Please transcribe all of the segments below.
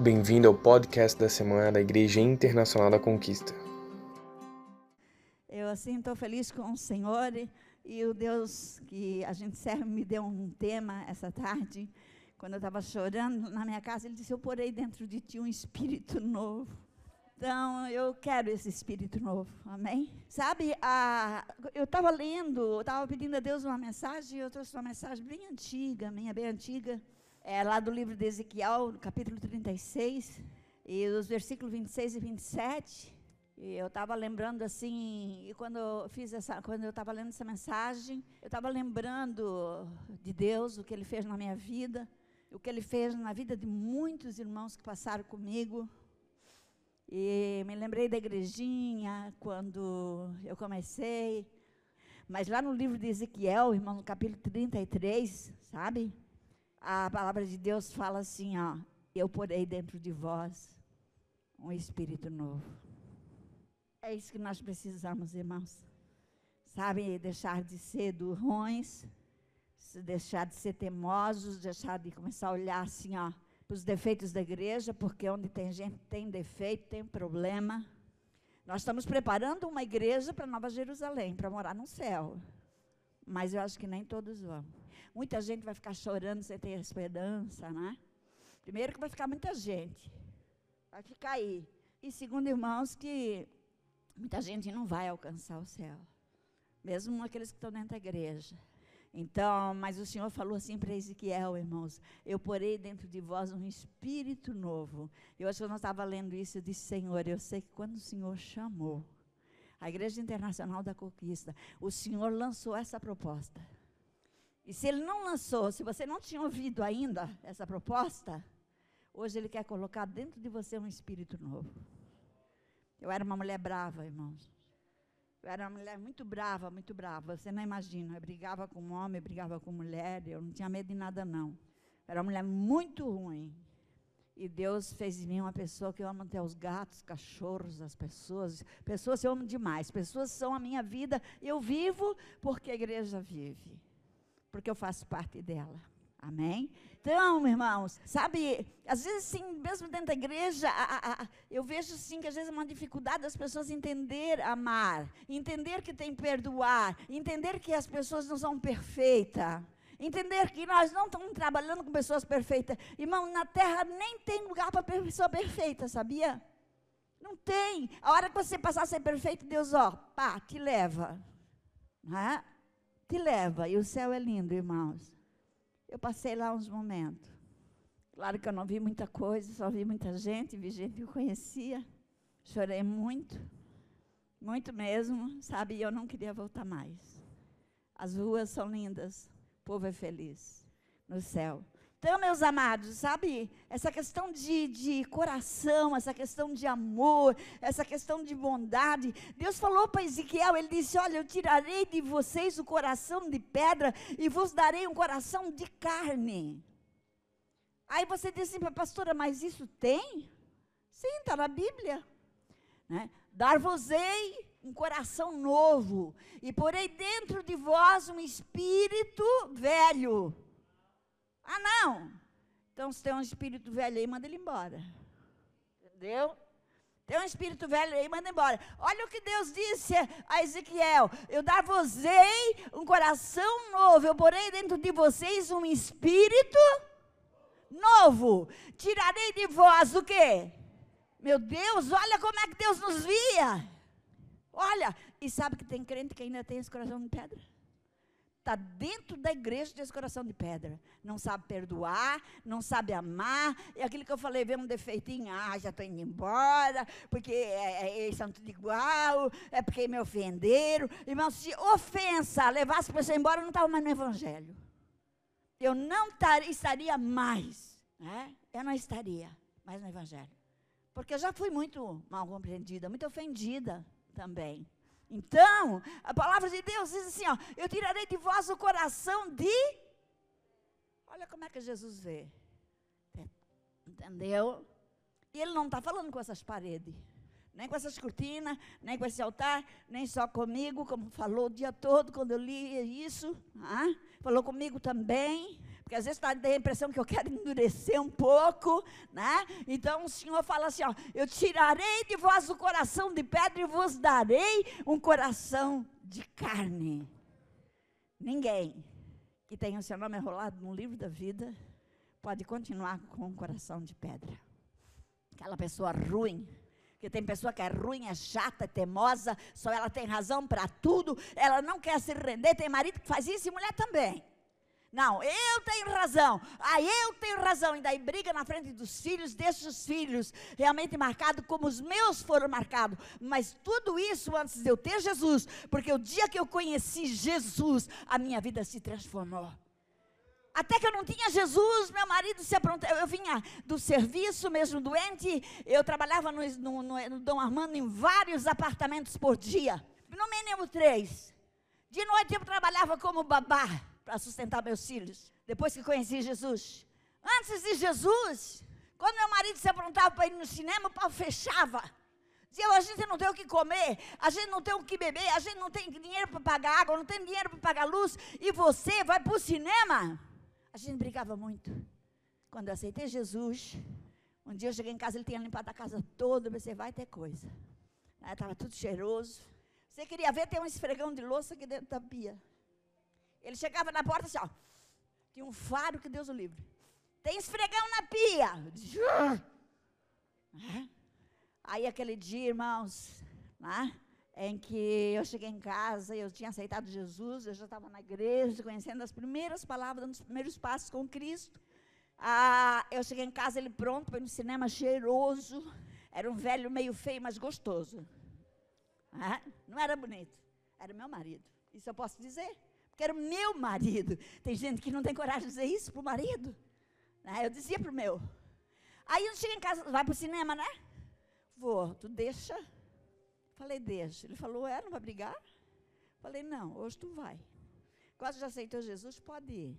Bem-vindo ao podcast da semana da Igreja Internacional da Conquista. Eu assim estou feliz com o Senhor e, o Deus que a gente serve me deu um tema essa tarde. Quando eu estava chorando na minha casa, ele disse: Eu porei dentro de ti um espírito novo. Então, eu quero esse espírito novo, amém? Sabe, a, eu estava lendo, estava pedindo a Deus uma mensagem, eu trouxe uma mensagem bem antiga, minha bem antiga, é lá do livro de Ezequiel, capítulo 36, e os versículos 26 e 27. E eu estava lembrando assim, e quando eu fiz essa, quando eu estava lendo essa mensagem, eu estava lembrando de Deus, o que Ele fez na minha vida, o que Ele fez na vida de muitos irmãos que passaram comigo, e me lembrei da igrejinha quando eu comecei. Mas lá no livro de Ezequiel, irmão, no capítulo 33, sabe? A palavra de Deus fala assim, ó, eu porei dentro de vós um espírito novo. É isso que nós precisamos, irmãos. Sabe, deixar de ser durões, deixar de ser teimosos, deixar de começar a olhar assim, ó, para os defeitos da igreja, porque onde tem gente tem defeito, tem problema. Nós estamos preparando uma igreja para Nova Jerusalém, para morar no céu. Mas eu acho que nem todos vão. Muita gente vai ficar chorando sem ter esperança, né? Primeiro que vai ficar muita gente. Vai ficar aí. E segundo, irmãos, que muita gente não vai alcançar o céu. Mesmo aqueles que estão dentro da igreja. Então, mas o Senhor falou assim para Ezequiel, irmãos: Eu porei dentro de vós um espírito novo. Eu acho que eu não estava lendo isso, eu disse: Senhor, eu sei que quando o Senhor chamou a Igreja Internacional da Conquista, o Senhor lançou essa proposta. E se Ele não lançou, se você não tinha ouvido ainda essa proposta, hoje Ele quer colocar dentro de você um espírito novo. Eu era uma mulher brava, irmãos. Eu era uma mulher muito brava, muito brava. Você não imagina. Eu brigava com homem, brigava com mulher. Eu não tinha medo de nada, não. Eu era uma mulher muito ruim. E Deus fez de mim uma pessoa que eu amo até os gatos, cachorros, as pessoas. Pessoas eu amo demais. Pessoas são a minha vida. Eu vivo porque a igreja vive. Porque eu faço parte dela. Amém? Então, irmãos, sabe, às vezes, sim, mesmo dentro da igreja, a, a, a, eu vejo, sim, que às vezes é uma dificuldade das pessoas entender amar, entender que tem perdoar, entender que as pessoas não são perfeitas, entender que nós não estamos trabalhando com pessoas perfeitas. Irmão, na terra nem tem lugar para pessoa perfeita, sabia? Não tem. A hora que você passar a ser perfeito, Deus, ó, pá, te leva. Né? Te leva. E o céu é lindo, irmãos. Eu passei lá uns momentos. Claro que eu não vi muita coisa, só vi muita gente, vi gente que eu conhecia. Chorei muito, muito mesmo, sabe? E eu não queria voltar mais. As ruas são lindas, povo é feliz no céu. Então, meus amados, sabe, essa questão de, de coração, essa questão de amor, essa questão de bondade, Deus falou para Ezequiel, ele disse: Olha, eu tirarei de vocês o coração de pedra e vos darei um coração de carne. Aí você diz assim, pastora, mas isso tem? Sim, está na Bíblia. Né? Dar-vos-ei um coração novo, e porei dentro de vós um espírito velho ah, não. Então, se tem um espírito velho aí, manda ele embora. Entendeu? Tem um espírito velho aí, manda embora. Olha o que Deus disse a Ezequiel: Eu dar-vos-ei um coração novo, eu porei dentro de vocês um espírito novo. Tirarei de vós o quê? Meu Deus, olha como é que Deus nos via. Olha, e sabe que tem crente que ainda tem esse coração de pedra? está dentro da igreja desse coração de pedra. Não sabe perdoar, não sabe amar. E aquilo que eu falei, vê um defeitinho, ah, já estou indo embora, porque é, é, eles são tudo igual, é porque me ofenderam. Irmão, se ofensa levasse pessoa embora, eu não estava mais no evangelho. Eu não tar, estaria mais, né? eu não estaria mais no evangelho. Porque eu já fui muito mal compreendida, muito ofendida também. Então, a palavra de Deus diz assim: ó, eu tirarei de vós o coração de. Olha como é que Jesus vê. Entendeu? E ele não está falando com essas paredes, nem com essas cortinas, nem com esse altar, nem só comigo, como falou o dia todo quando eu li isso. Ah? Falou comigo também, Porque às vezes tem a impressão que eu quero endurecer um pouco, né? Então o Senhor fala assim: ó, eu tirarei de vós o coração de pedra e vos darei um coração de carne. Ninguém que tenha o seu nome enrolado no livro da vida pode continuar com um coração de pedra. Aquela pessoa ruim, porque tem pessoa que é ruim, é chata, é teimosa, só ela tem razão para tudo, ela não quer se render, tem marido que faz isso e mulher também. Não, eu tenho razão. Ah, eu tenho razão. E daí briga na frente dos filhos, deixa os filhos realmente marcados como os meus foram marcados. Mas tudo isso antes de eu ter Jesus, porque o dia que eu conheci Jesus, a minha vida se transformou. Até que eu não tinha Jesus, meu marido se aprontou. Eu vinha do serviço, mesmo doente. Eu trabalhava no, no, no, no Dom Armando em vários apartamentos por dia. No mínimo três. De noite eu trabalhava como babá para sustentar meus filhos, depois que conheci Jesus. Antes de Jesus, quando meu marido se aprontava para ir no cinema, o pau fechava. Dizia, a gente não tem o que comer, a gente não tem o que beber, a gente não tem dinheiro para pagar água, não tem dinheiro para pagar luz, e você vai para o cinema? A gente brigava muito. Quando eu aceitei Jesus, um dia eu cheguei em casa, ele tinha limpado a casa toda, eu pensei, vai ter coisa. Estava tudo cheiroso. Você queria ver, tem um esfregão de louça aqui dentro da pia. Ele chegava na porta assim, ó. Tinha um faro que Deus o livre. Tem esfregão na pia. Aí aquele dia, irmãos, né, em que eu cheguei em casa, eu tinha aceitado Jesus, eu já estava na igreja, conhecendo as primeiras palavras, dando os primeiros passos com Cristo. Ah, eu cheguei em casa, ele pronto ir no cinema, cheiroso. Era um velho meio feio, mas gostoso. Ah, não era bonito, era meu marido. Isso eu posso dizer que era o meu marido. Tem gente que não tem coragem de dizer isso para o marido. Né? Eu dizia para o meu. Aí eu cheguei em casa, vai para o cinema, né? Vou, tu deixa? Falei, deixa. Ele falou, é, não vai brigar? Falei, não, hoje tu vai. Quase já aceitou Jesus, pode ir.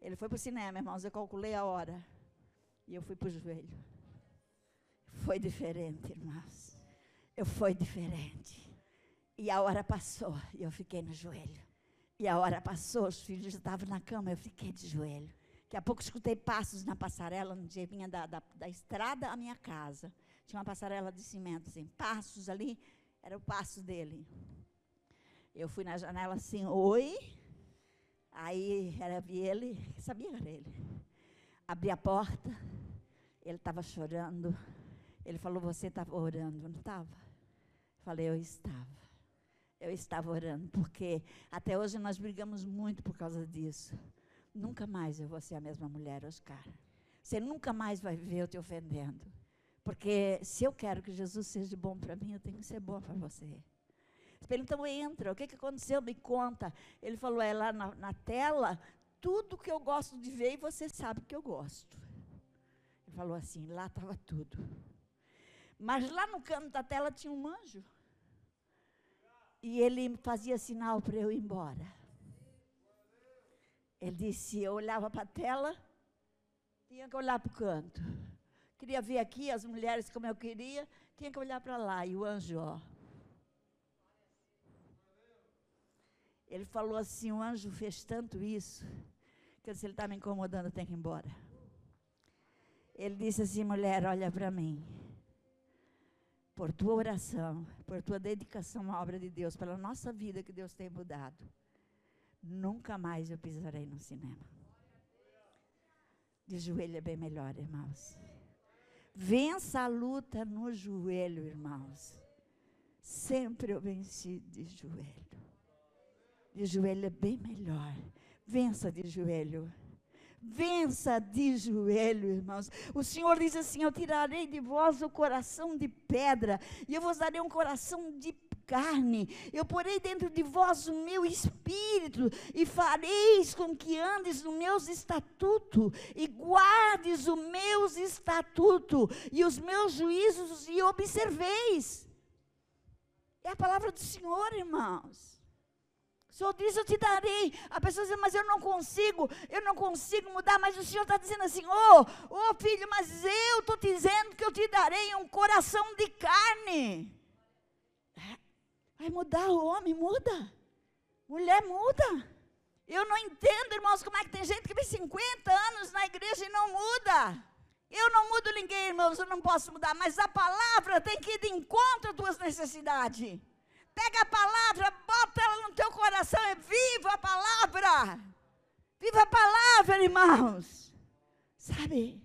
Ele foi para o cinema, irmãos, eu calculei a hora. E eu fui para o joelho. Foi diferente, irmãos. Eu fui diferente. E a hora passou e eu fiquei no joelho. E a hora passou, os filhos já estavam na cama, eu fiquei de joelho. Daqui a pouco escutei passos na passarela, no dia vinha da, da, da estrada à minha casa. Tinha uma passarela de cimento, assim, passos ali, era o passo dele. Eu fui na janela assim, oi. Aí era ele, sabia que era ele. Abri a porta, ele estava chorando. Ele falou, você estava orando, não estava? Falei, eu estava eu estava orando, porque até hoje nós brigamos muito por causa disso. Nunca mais eu vou ser a mesma mulher, Oscar. Você nunca mais vai ver eu te ofendendo. Porque se eu quero que Jesus seja bom para mim, eu tenho que ser bom para você. Ele então entra, o que, que aconteceu? Me conta. Ele falou, é lá na, na tela, tudo que eu gosto de ver e você sabe que eu gosto. Ele falou assim, lá estava tudo. Mas lá no canto da tela tinha um anjo. E ele fazia sinal para eu ir embora. Ele disse: eu olhava para a tela, tinha que olhar para o canto. Queria ver aqui as mulheres como eu queria, tinha que olhar para lá. E o anjo, ó. Ele falou assim: o anjo fez tanto isso, que disse: ele está me incomodando, eu tenho que ir embora. Ele disse assim: mulher, olha para mim por tua oração, por tua dedicação à obra de Deus, pela nossa vida que Deus tem mudado, nunca mais eu pisarei no cinema. De joelho é bem melhor, irmãos. Vença a luta no joelho, irmãos. Sempre eu venci de joelho. De joelho é bem melhor. Vença de joelho. Vença de joelho, irmãos. O Senhor diz assim: Eu tirarei de vós o coração de pedra, e eu vos darei um coração de carne. Eu porei dentro de vós o meu espírito, e fareis com que andes no meus estatutos, e guardes os meus estatutos, e os meus juízos, e observeis. É a palavra do Senhor, irmãos. O Senhor diz, eu te darei. A pessoa diz, mas eu não consigo, eu não consigo mudar. Mas o Senhor está dizendo assim, ô oh, oh, filho, mas eu estou dizendo que eu te darei um coração de carne. Vai mudar o homem, muda. Mulher muda. Eu não entendo, irmãos, como é que tem gente que vem 50 anos na igreja e não muda. Eu não mudo ninguém, irmãos, eu não posso mudar, mas a palavra tem que ir de encontro às tuas necessidades. Pega a palavra, bota ela no teu coração e viva a palavra. Viva a palavra, irmãos. Sabe,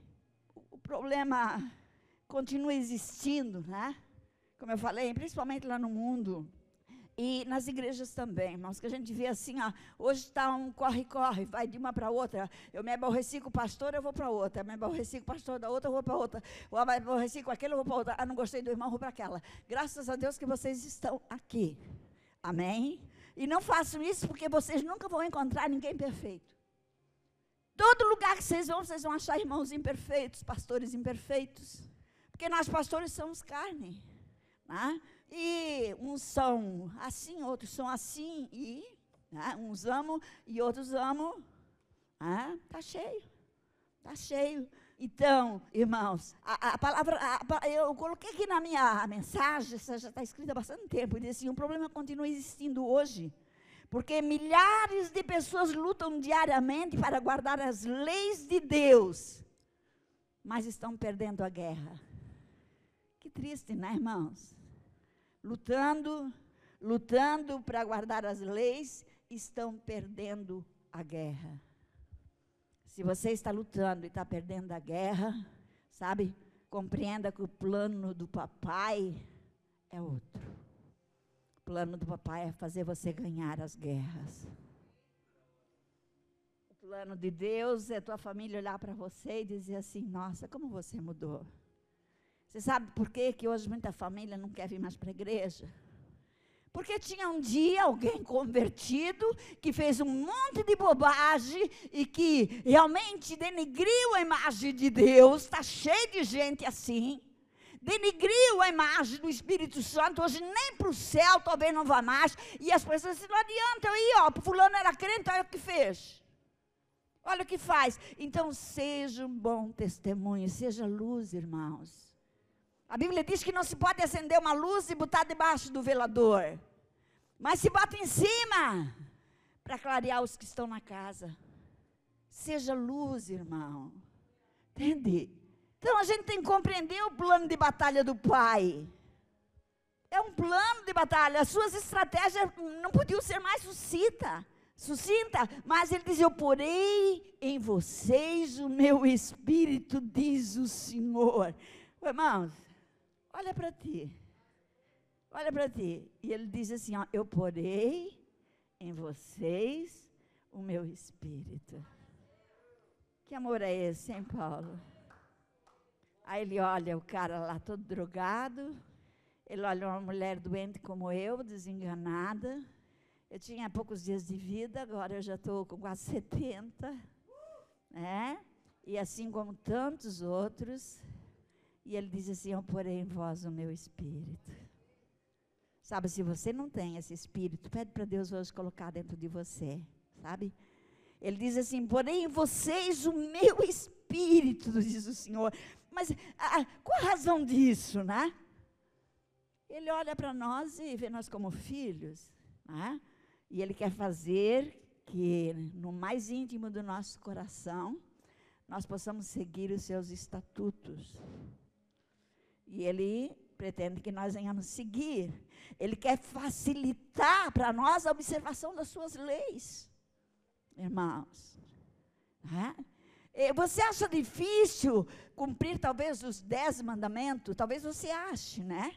o problema continua existindo, né? Como eu falei, principalmente lá no mundo. E nas igrejas também, irmãos, que a gente vê assim, ó, hoje está um corre-corre, vai de uma para outra. Eu me aborreci com o pastor, eu vou para outra. Eu me aborreci com o pastor da outra, eu vou para outra. Eu me aborreci com aquele, eu vou para outra. Ah, não gostei do irmão, vou para aquela. Graças a Deus que vocês estão aqui. Amém? E não façam isso porque vocês nunca vão encontrar ninguém perfeito. Todo lugar que vocês vão, vocês vão achar irmãos imperfeitos, pastores imperfeitos. Porque nós pastores somos carne. Né? E uns são assim, outros são assim, e né, uns amam e outros amam. Ah, tá cheio, tá cheio. Então, irmãos, a, a palavra, a, eu coloquei aqui na minha mensagem, essa já está escrita há bastante tempo, e diz assim, um problema continua existindo hoje, porque milhares de pessoas lutam diariamente para guardar as leis de Deus, mas estão perdendo a guerra. Que triste, né, irmãos? Lutando, lutando para guardar as leis, estão perdendo a guerra. Se você está lutando e está perdendo a guerra, sabe? Compreenda que o plano do papai é outro. O plano do papai é fazer você ganhar as guerras. O plano de Deus é tua família olhar para você e dizer assim: Nossa, como você mudou. Você sabe por quê que hoje muita família não quer vir mais para a igreja? Porque tinha um dia alguém convertido que fez um monte de bobagem e que realmente denegriu a imagem de Deus. Está cheio de gente assim. Denegriu a imagem do Espírito Santo. Hoje nem para o céu talvez não vá mais. E as pessoas dizem, não adianta aí, ó, fulano era crente, olha o que fez. Olha o que faz. Então seja um bom testemunho, seja luz, irmãos. A Bíblia diz que não se pode acender uma luz e botar debaixo do velador. Mas se bota em cima para clarear os que estão na casa. Seja luz, irmão. Entende? Então a gente tem que compreender o plano de batalha do Pai. É um plano de batalha. As suas estratégias não podiam ser mais sucinta, sucinta, mas ele diz: Eu porei em vocês o meu espírito, diz o Senhor. Irmãos, Olha para ti. Olha para ti. E ele diz assim: ó, Eu porei em vocês o meu espírito. Que amor é esse, hein, Paulo? Aí ele olha o cara lá todo drogado. Ele olha uma mulher doente como eu, desenganada. Eu tinha poucos dias de vida, agora eu já estou com quase 70. Né? E assim como tantos outros, e ele diz assim: Eu porei em vós o meu espírito. Sabe, se você não tem esse espírito, pede para Deus hoje colocar dentro de você, sabe? Ele diz assim: Porém em vocês o meu espírito, diz o Senhor. Mas a, qual a razão disso, né? Ele olha para nós e vê nós como filhos, né? E ele quer fazer que no mais íntimo do nosso coração nós possamos seguir os seus estatutos. E ele pretende que nós venhamos seguir. Ele quer facilitar para nós a observação das suas leis, irmãos. É? Você acha difícil cumprir talvez os dez mandamentos? Talvez você ache, né?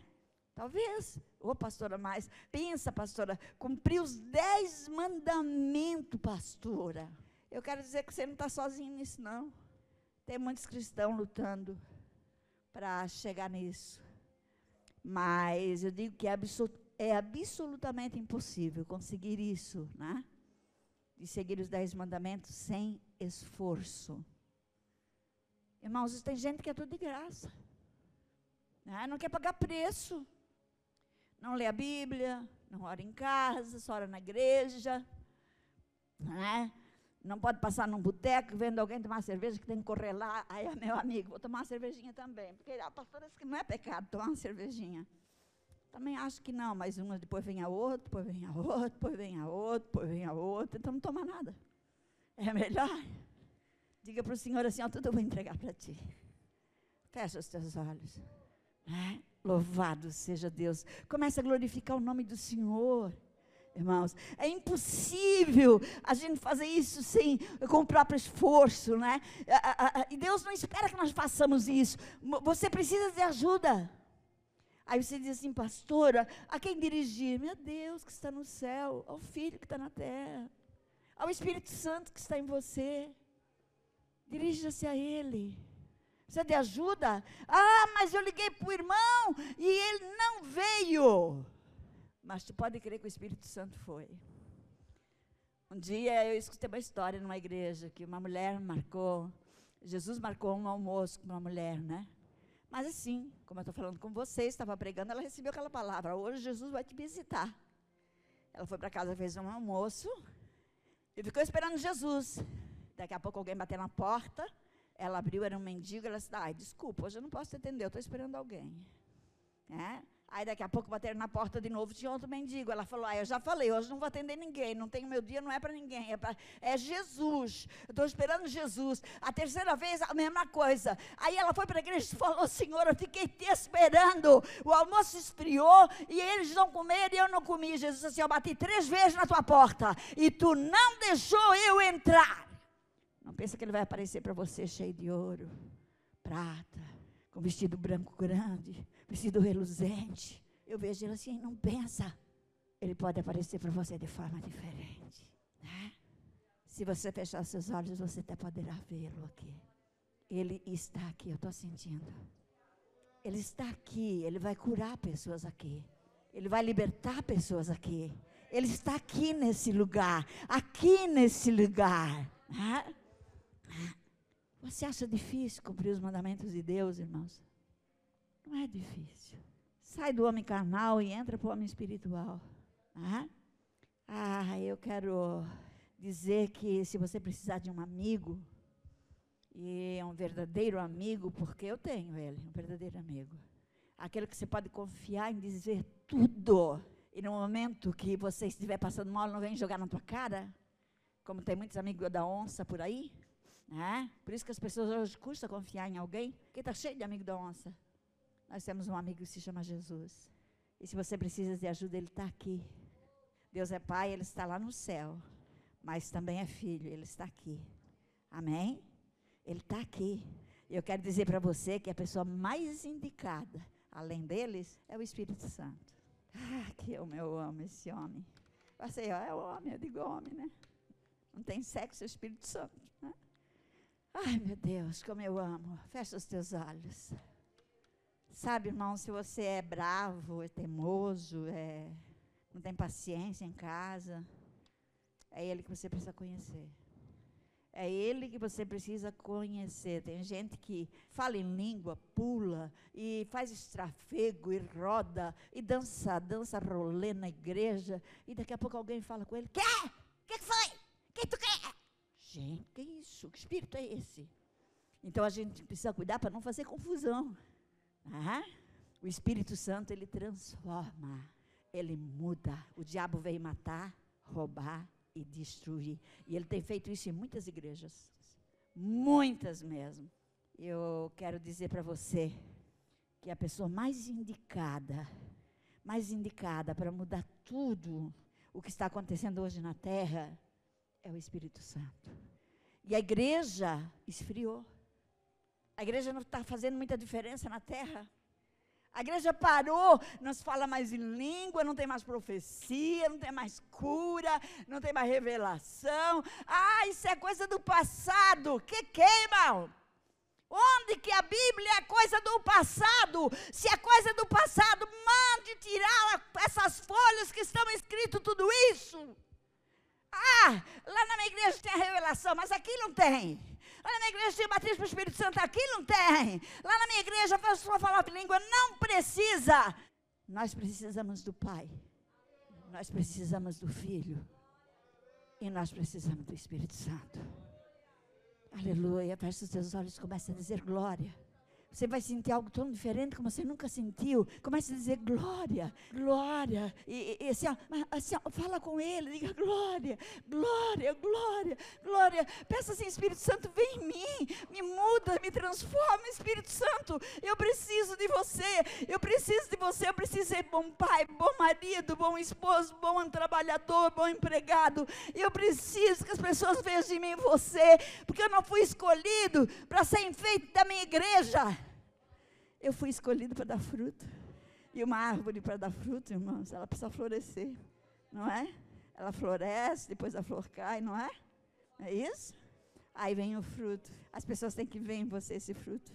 Talvez. Ô, pastora, mas pensa, pastora, cumprir os dez mandamentos, pastora. Eu quero dizer que você não está sozinho nisso, não. Tem muitos cristãos lutando para chegar nisso. Mas eu digo que é, absolut é absolutamente impossível conseguir isso, né? De seguir os dez mandamentos sem esforço. Irmãos, tem gente que é tudo de graça. Né? Não quer pagar preço. Não lê a Bíblia, não ora em casa, só ora na igreja. Né? Não pode passar num boteco vendo alguém tomar cerveja que tem que correr lá. Aí, meu amigo, vou tomar uma cervejinha também. Porque a pastora disse que não é pecado tomar uma cervejinha. Também acho que não, mas uma depois vem a outra, depois vem a outra, depois vem a outra, depois vem a outra, então não toma nada. É melhor? Diga para o Senhor assim, ó, tudo eu vou entregar para ti. Fecha os teus olhos. Né? Louvado seja Deus. Começa a glorificar o nome do Senhor. Irmãos, é impossível a gente fazer isso sem com o próprio esforço, né? E Deus não espera que nós façamos isso. Você precisa de ajuda. Aí você diz assim, pastora, a quem dirigir? Meu Deus que está no céu, ao Filho que está na terra, ao Espírito Santo que está em você. Dirija-se a Ele. Precisa de ajuda? Ah, mas eu liguei para o irmão e ele não veio. Mas tu pode crer que o Espírito Santo foi. Um dia eu escutei uma história numa igreja que uma mulher marcou, Jesus marcou um almoço com uma mulher, né? Mas assim, como eu estou falando com você, estava pregando, ela recebeu aquela palavra: hoje Jesus vai te visitar. Ela foi para casa, fez um almoço e ficou esperando Jesus. Daqui a pouco alguém bateu na porta. Ela abriu, era um mendigo. Ela disse: Ai, desculpa, hoje eu não posso te atender, eu estou esperando alguém. É? Aí daqui a pouco bateram na porta de novo, tinha outro mendigo. Ela falou: Ah, eu já falei, hoje não vou atender ninguém, não tenho meu dia, não é para ninguém, é, pra, é Jesus. Estou esperando Jesus. A terceira vez, a mesma coisa. Aí ela foi para a igreja e falou: Senhor, eu fiquei te esperando. O almoço esfriou e eles não comeram e eu não comi. Jesus assim: Eu bati três vezes na tua porta e tu não deixou eu entrar. Não pensa que ele vai aparecer para você cheio de ouro, prata, com vestido branco grande vestido reluzente. Eu vejo ele assim, não pensa. Ele pode aparecer para você de forma diferente. Né? Se você fechar seus olhos, você até poderá vê-lo aqui. Ele está aqui, eu estou sentindo. Ele está aqui, ele vai curar pessoas aqui. Ele vai libertar pessoas aqui. Ele está aqui nesse lugar, aqui nesse lugar. Né? Você acha difícil cumprir os mandamentos de Deus, irmãos? Não é difícil. Sai do homem carnal e entra para o homem espiritual. Ah, ah, eu quero dizer que se você precisar de um amigo, e é um verdadeiro amigo, porque eu tenho ele, um verdadeiro amigo. Aquele que você pode confiar em dizer tudo. E no momento que você estiver passando mal, não vem jogar na tua cara, como tem muitos amigos da onça por aí. Né? Por isso que as pessoas hoje custa confiar em alguém, porque está cheio de amigo da onça. Nós temos um amigo que se chama Jesus. E se você precisa de ajuda, Ele está aqui. Deus é Pai, Ele está lá no céu. Mas também é Filho, Ele está aqui. Amém? Ele está aqui. Eu quero dizer para você que a pessoa mais indicada, além deles, é o Espírito Santo. Ah, que eu, eu amo esse homem. Você, ó, é o homem, eu digo homem, né? Não tem sexo, é o Espírito Santo. Né? Ai, meu Deus, como eu amo. Fecha os teus olhos. Sabe, irmão, se você é bravo, é teimoso, é, não tem paciência em casa, é ele que você precisa conhecer. É ele que você precisa conhecer. Tem gente que fala em língua, pula e faz estrafego e roda e dança, dança rolê na igreja. E daqui a pouco alguém fala com ele: Quê? Que, que foi? O que tu quer? Gente, que isso? Que espírito é esse? Então a gente precisa cuidar para não fazer confusão. Ah, o Espírito Santo, ele transforma, ele muda. O diabo veio matar, roubar e destruir. E ele tem feito isso em muitas igrejas. Muitas mesmo. Eu quero dizer para você que a pessoa mais indicada, mais indicada para mudar tudo o que está acontecendo hoje na terra é o Espírito Santo. E a igreja esfriou. A igreja não está fazendo muita diferença na terra. A igreja parou, não se fala mais em língua, não tem mais profecia, não tem mais cura, não tem mais revelação. Ah, isso é coisa do passado. Que que, irmão? Onde que a Bíblia é coisa do passado? Se é coisa do passado, mande tirar essas folhas que estão escrito tudo isso. Ah, lá na minha igreja tem a revelação, mas aqui não tem. Lá na minha igreja tem batismo para o Espírito Santo, aqui não tem. Lá na minha igreja a pessoa falar de língua, não precisa. Nós precisamos do Pai. Nós precisamos do Filho. E nós precisamos do Espírito Santo. Aleluia. Feche os teus olhos e comece a dizer glória. Você vai sentir algo tão diferente como você nunca sentiu. Comece a dizer glória, glória. E, e assim, ó, assim ó, fala com ele, diga glória, glória, glória, glória. Peça assim, Espírito Santo, vem em mim, me muda, me transforma, Espírito Santo. Eu preciso de você, eu preciso de você, eu preciso ser bom pai, bom marido, bom esposo, bom trabalhador, bom empregado. Eu preciso que as pessoas vejam em mim você, porque eu não fui escolhido para ser enfeite da minha igreja. Eu fui escolhido para dar fruto. E uma árvore para dar fruto, irmãos, ela precisa florescer, não é? Ela floresce, depois a flor cai, não é? É isso? Aí vem o fruto. As pessoas têm que ver em você esse fruto.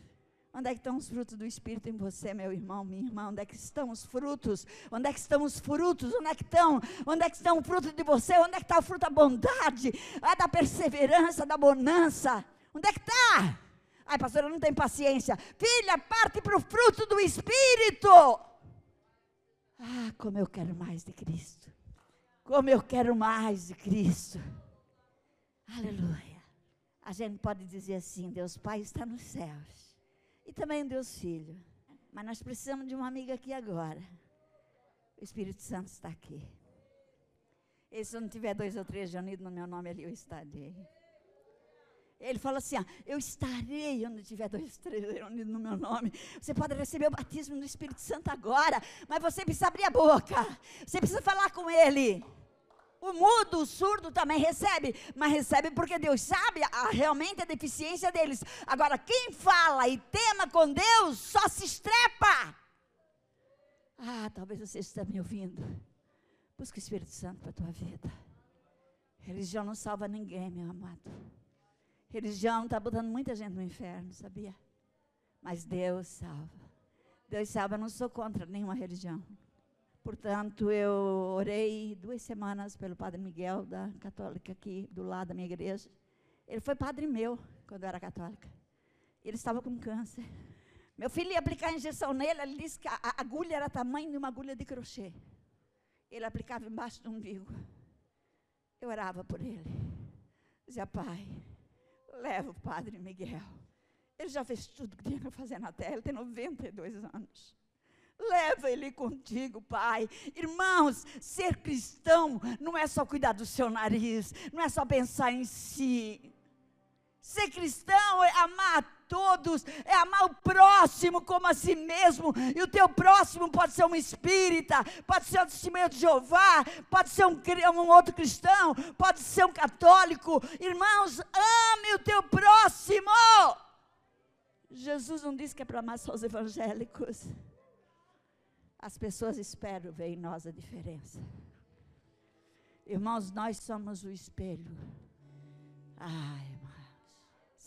Onde é que estão os frutos do Espírito em você, meu irmão, minha irmã? Onde é que estão os frutos? Onde é que estão os frutos? Onde é que estão? Onde é que estão o fruto de você? Onde é que está o fruto da bondade, a da perseverança, da bonança? Onde é que está? Ai, pastora, não tem paciência. Filha, parte para o fruto do Espírito. Ah, como eu quero mais de Cristo. Como eu quero mais de Cristo. Aleluia. A gente pode dizer assim: Deus Pai está nos céus. E também Deus Filho. Mas nós precisamos de uma amiga aqui agora. O Espírito Santo está aqui. E se eu não tiver dois ou três reunidos no meu nome ali, eu estarei. Ele fala assim: ah, Eu estarei onde tiver dois, três reunidos no meu nome. Você pode receber o batismo do Espírito Santo agora, mas você precisa abrir a boca. Você precisa falar com Ele. O mudo, o surdo também recebe, mas recebe porque Deus sabe a, realmente a deficiência deles. Agora, quem fala e tema com Deus só se estrepa. Ah, talvez você esteja me ouvindo. Busca o Espírito Santo para a tua vida. Religião não salva ninguém, meu amado. Religião está botando muita gente no inferno, sabia? Mas Deus salva. Deus salva, eu não sou contra nenhuma religião. Portanto, eu orei duas semanas pelo Padre Miguel, da católica aqui do lado da minha igreja. Ele foi padre meu quando eu era católica. Ele estava com câncer. Meu filho ia aplicar a injeção nele, ele disse que a, agulha era tamanho de uma agulha de crochê. Ele aplicava embaixo do umbigo. Eu orava por ele. Dizia, pai, leva o padre Miguel. Ele já fez tudo que tinha que fazer na terra, ele tem 92 anos. Leva ele contigo, pai. Irmãos, ser cristão não é só cuidar do seu nariz, não é só pensar em si. Ser cristão é amar todos, é amar o próximo como a si mesmo. E o teu próximo pode ser um espírita, pode ser um testemunho de Jeová, pode ser um, um outro cristão, pode ser um católico. Irmãos, ame o teu próximo. Jesus não disse que é para amar só os evangélicos. As pessoas esperam ver em nós a diferença. Irmãos, nós somos o espelho. Ai,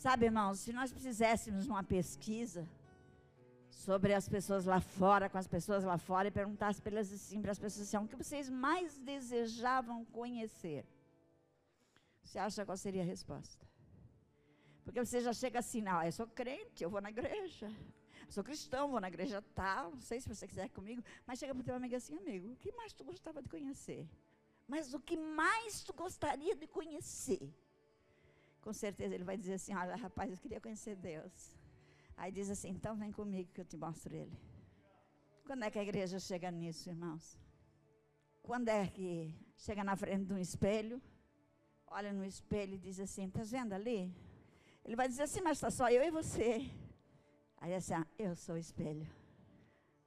Sabe, irmãos, se nós fizéssemos uma pesquisa sobre as pessoas lá fora, com as pessoas lá fora, e perguntasse para elas assim, para as pessoas assim, o que vocês mais desejavam conhecer? Você acha qual seria a resposta? Porque você já chega assim, não, eu sou crente, eu vou na igreja. Sou cristão, vou na igreja tal, não sei se você quiser comigo, mas chega para o teu amigo assim, amigo, o que mais tu gostava de conhecer? Mas o que mais tu gostaria de conhecer? Com certeza ele vai dizer assim: Olha, rapaz, eu queria conhecer Deus. Aí diz assim: Então vem comigo que eu te mostro Ele. Quando é que a igreja chega nisso, irmãos? Quando é que chega na frente de um espelho, olha no espelho e diz assim: Está vendo ali? Ele vai dizer assim: Mas está só eu e você. Aí assim: ah, Eu sou o espelho.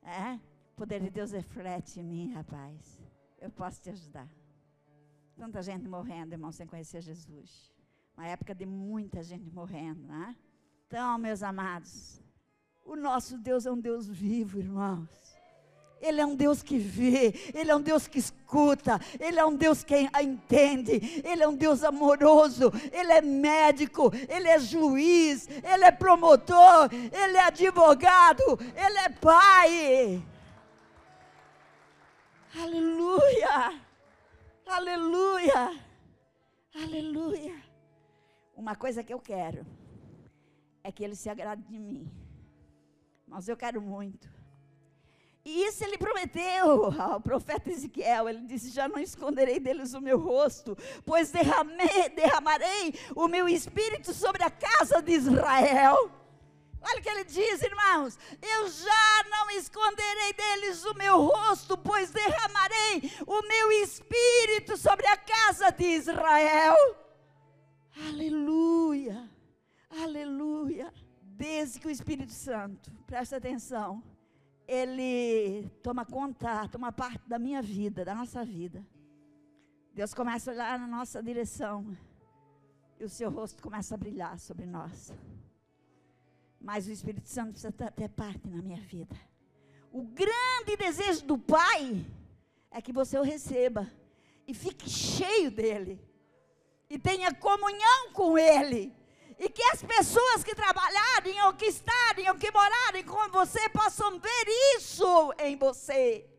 É? O poder de Deus reflete em mim, rapaz. Eu posso te ajudar. Tanta gente morrendo, irmão, sem conhecer Jesus. Uma época de muita gente morrendo, né? Então, meus amados, o nosso Deus é um Deus vivo, irmãos. Ele é um Deus que vê, Ele é um Deus que escuta, Ele é um Deus que entende, Ele é um Deus amoroso, Ele é médico, Ele é juiz, Ele é promotor, Ele é advogado, Ele é pai. Aleluia, aleluia, aleluia. Uma coisa que eu quero é que ele se agrade de mim. Mas eu quero muito. E isso ele prometeu ao profeta Ezequiel. Ele disse: Já não esconderei deles o meu rosto, pois derramei, derramarei o meu espírito sobre a casa de Israel. Olha o que ele diz, irmãos: Eu já não esconderei deles o meu rosto, pois derramarei o meu espírito sobre a casa de Israel. Aleluia, aleluia. Desde que o Espírito Santo, presta atenção, ele toma conta, toma parte da minha vida, da nossa vida. Deus começa a olhar na nossa direção e o seu rosto começa a brilhar sobre nós. Mas o Espírito Santo precisa ter parte na minha vida. O grande desejo do Pai é que você o receba e fique cheio dele e tenha comunhão com ele. E que as pessoas que trabalharem, ou que estarem, ou que morarem com você, possam ver isso em você.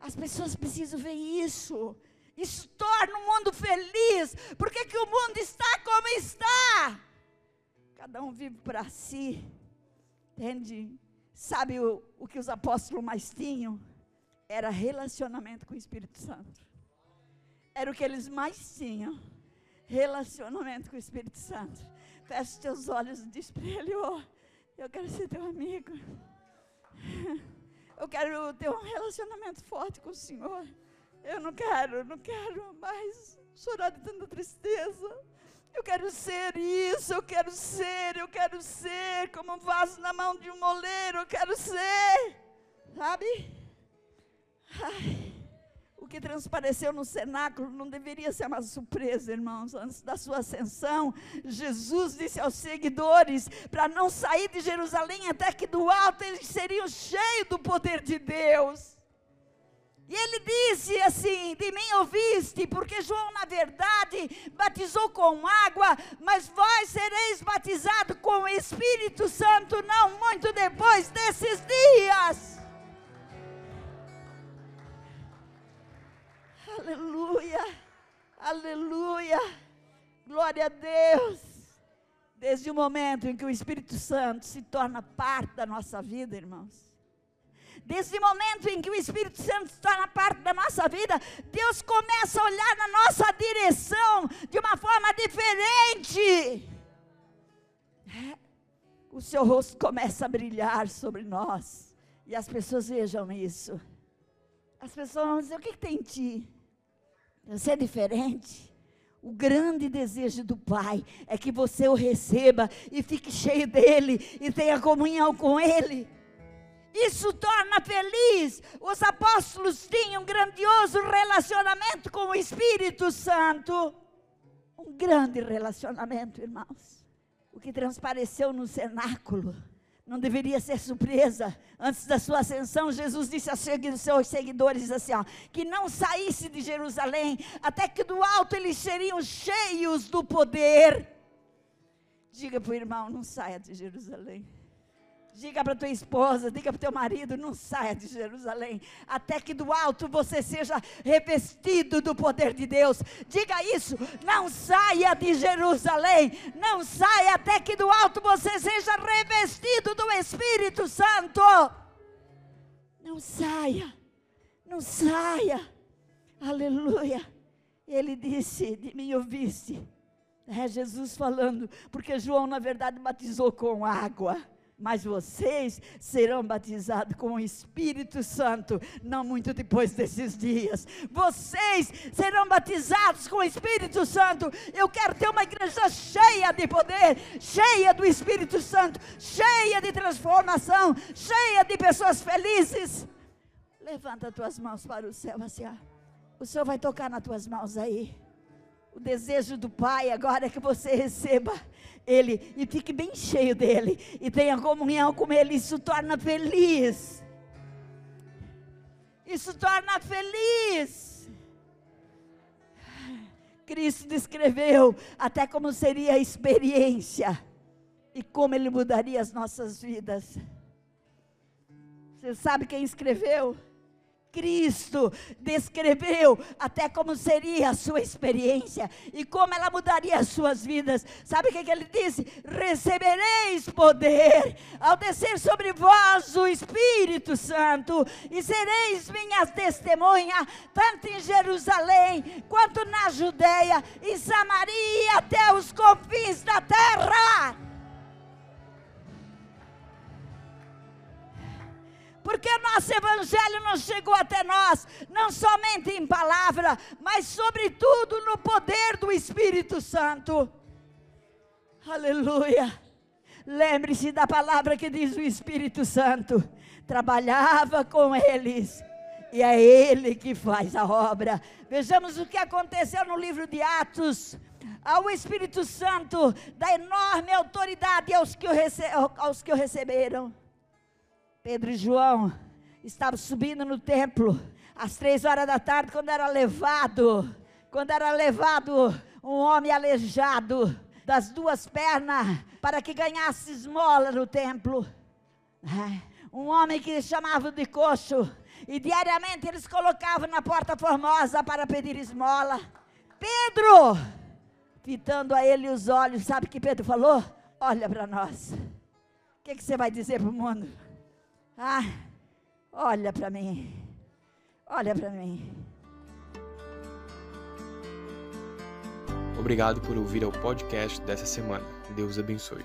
As pessoas precisam ver isso. Isso torna o mundo feliz. Por que, que o mundo está como está? Cada um vive para si. Entende? Sabe o, o que os apóstolos mais tinham? Era relacionamento com o Espírito Santo. Era o que eles mais tinham relacionamento com o Espírito Santo. Feche teus olhos e diz para ele: oh, Eu quero ser teu amigo. Eu quero ter um relacionamento forte com o Senhor. Eu não quero, não quero mais chorar de tanta tristeza. Eu quero ser isso, eu quero ser, eu quero ser como um vaso na mão de um moleiro, eu quero ser. Sabe? Ai que transpareceu no cenáculo não deveria ser uma surpresa, irmãos. Antes da sua ascensão, Jesus disse aos seguidores para não sair de Jerusalém até que do alto eles seriam cheios do poder de Deus. E ele disse assim: De mim ouviste, porque João, na verdade, batizou com água, mas vós sereis batizados com o Espírito Santo, não muito depois desses dias. Aleluia, aleluia, glória a Deus. Desde o momento em que o Espírito Santo se torna parte da nossa vida, irmãos. Desde o momento em que o Espírito Santo se torna parte da nossa vida, Deus começa a olhar na nossa direção de uma forma diferente. É, o seu rosto começa a brilhar sobre nós. E as pessoas vejam isso. As pessoas vão dizer: o que, que tem em ti? Você é diferente. O grande desejo do Pai é que você o receba e fique cheio dele e tenha comunhão com ele. Isso torna feliz. Os apóstolos tinham um grandioso relacionamento com o Espírito Santo. Um grande relacionamento, irmãos. O que transpareceu no cenáculo não deveria ser surpresa. Antes da sua ascensão, Jesus disse aos seus seguidores assim: ó, que não saísse de Jerusalém, até que do alto eles seriam cheios do poder. Diga para o irmão: não saia de Jerusalém. Diga para tua esposa, diga para teu marido, não saia de Jerusalém, até que do alto você seja revestido do poder de Deus. Diga isso, não saia de Jerusalém, não saia até que do alto você seja revestido do Espírito Santo. Não saia, não saia. Aleluia. Ele disse: De mim ouviste. É Jesus falando, porque João, na verdade, batizou com água mas vocês serão batizados com o Espírito Santo, não muito depois desses dias. Vocês serão batizados com o Espírito Santo. Eu quero ter uma igreja cheia de poder, cheia do Espírito Santo, cheia de transformação, cheia de pessoas felizes. Levanta tuas mãos para o céu, assim, ó. O Senhor vai tocar nas tuas mãos aí. O desejo do Pai agora é que você receba Ele e fique bem cheio dele e tenha comunhão com Ele. Isso torna feliz. Isso torna feliz. Cristo descreveu até como seria a experiência e como Ele mudaria as nossas vidas. Você sabe quem escreveu? Cristo descreveu até como seria a sua experiência e como ela mudaria as suas vidas. Sabe o que, ele disse? Recebereis poder ao descer sobre vós o Espírito Santo e sereis minhas testemunhas, tanto em Jerusalém quanto na Judéia e Samaria até os confins da terra. Porque nosso evangelho não chegou até nós, não somente em palavra, mas sobretudo no poder do Espírito Santo. Aleluia. Lembre-se da palavra que diz o Espírito Santo. Trabalhava com eles e é Ele que faz a obra. Vejamos o que aconteceu no livro de Atos. Ao Espírito Santo da enorme autoridade aos que o, rece aos que o receberam. Pedro e João estavam subindo no templo às três horas da tarde, quando era levado, quando era levado um homem aleijado das duas pernas para que ganhasse esmola no templo. É, um homem que chamava de coxo. E diariamente eles colocavam na porta formosa para pedir esmola. Pedro, fitando a ele os olhos, sabe o que Pedro falou? Olha para nós. O que, que você vai dizer para o mundo? Ah, olha para mim. Olha para mim. Obrigado por ouvir o podcast dessa semana. Deus abençoe.